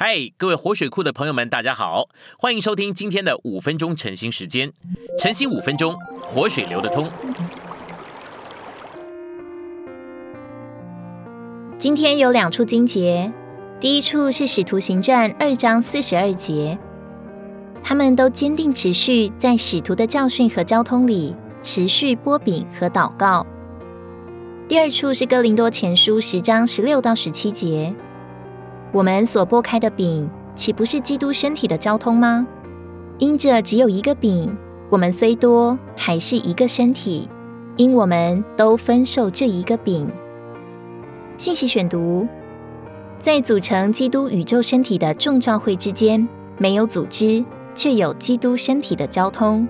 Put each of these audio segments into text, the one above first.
嗨，各位活水库的朋友们，大家好，欢迎收听今天的五分钟晨兴时间。晨兴五分钟，活水流得通。今天有两处经节，第一处是使徒行传二章四十二节，他们都坚定持续在使徒的教训和交通里持续波饼和祷告。第二处是哥林多前书十章十六到十七节。我们所拨开的饼，岂不是基督身体的交通吗？因着只有一个饼，我们虽多，还是一个身体，因我们都分受这一个饼。信息选读：在组成基督宇宙身体的众召会之间，没有组织，却有基督身体的交通。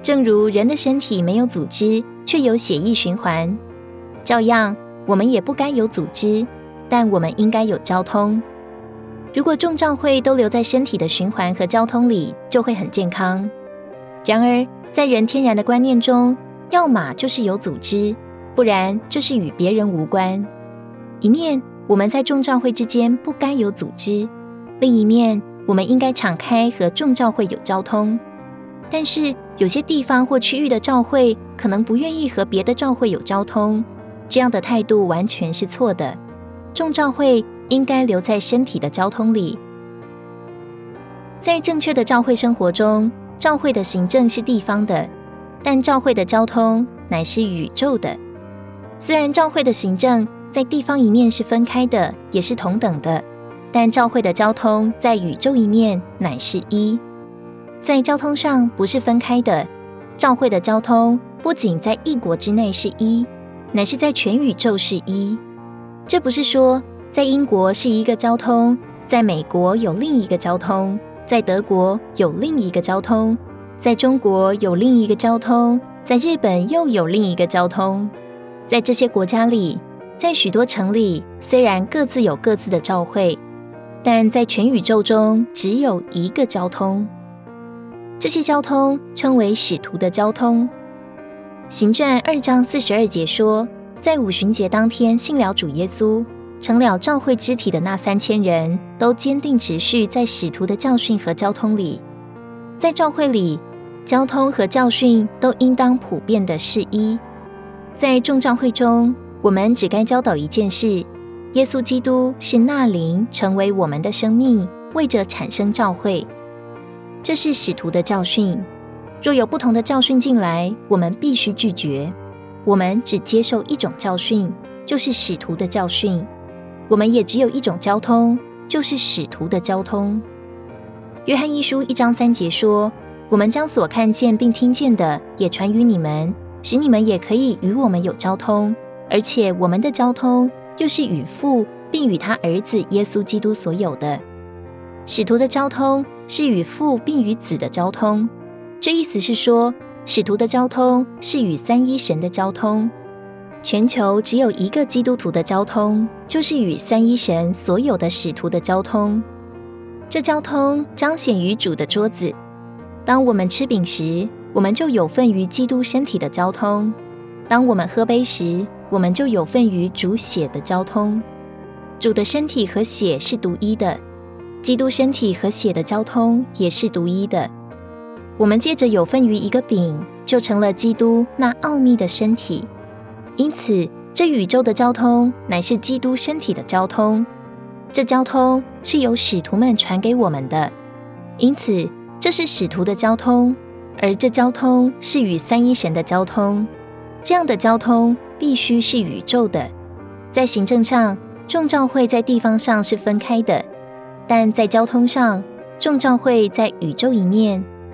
正如人的身体没有组织，却有血液循环，照样，我们也不该有组织。但我们应该有交通。如果众召会都留在身体的循环和交通里，就会很健康。然而，在人天然的观念中，要么就是有组织，不然就是与别人无关。一面我们在众召会之间不该有组织，另一面我们应该敞开和众召会有交通。但是有些地方或区域的召会可能不愿意和别的召会有交通，这样的态度完全是错的。众照会应该留在身体的交通里，在正确的照会生活中，照会的行政是地方的，但照会的交通乃是宇宙的。虽然照会的行政在地方一面是分开的，也是同等的，但照会的交通在宇宙一面乃是一，在交通上不是分开的。照会的交通不仅在一国之内是一，乃是在全宇宙是一。这不是说在英国是一个交通，在美国有另一个交通，在德国有另一个交通，在中国有另一个交通，在日本又有另一个交通。在这些国家里，在许多城里，虽然各自有各自的召会，但在全宇宙中只有一个交通。这些交通称为使徒的交通。行传二章四十二节说。在五旬节当天，信了主耶稣，成了教会肢体的那三千人，都坚定持续在使徒的教训和交通里。在教会里，交通和教训都应当普遍的是一。在众教会中，我们只该教导一件事：耶稣基督是那灵，成为我们的生命，为着产生教会。这是使徒的教训。若有不同的教训进来，我们必须拒绝。我们只接受一种教训，就是使徒的教训。我们也只有一种交通，就是使徒的交通。约翰一书一章三节说：“我们将所看见并听见的也传于你们，使你们也可以与我们有交通。而且我们的交通又是与父，并与他儿子耶稣基督所有的。使徒的交通是与父并与子的交通。这意思是说。”使徒的交通是与三一神的交通，全球只有一个基督徒的交通，就是与三一神所有的使徒的交通。这交通彰显于主的桌子。当我们吃饼时，我们就有份于基督身体的交通；当我们喝杯时，我们就有份于主血的交通。主的身体和血是独一的，基督身体和血的交通也是独一的。我们借着有份于一个饼，就成了基督那奥秘的身体。因此，这宇宙的交通乃是基督身体的交通。这交通是由使徒们传给我们的，因此这是使徒的交通。而这交通是与三一神的交通。这样的交通必须是宇宙的。在行政上，众召会在地方上是分开的；但在交通上，众召会在宇宙一面。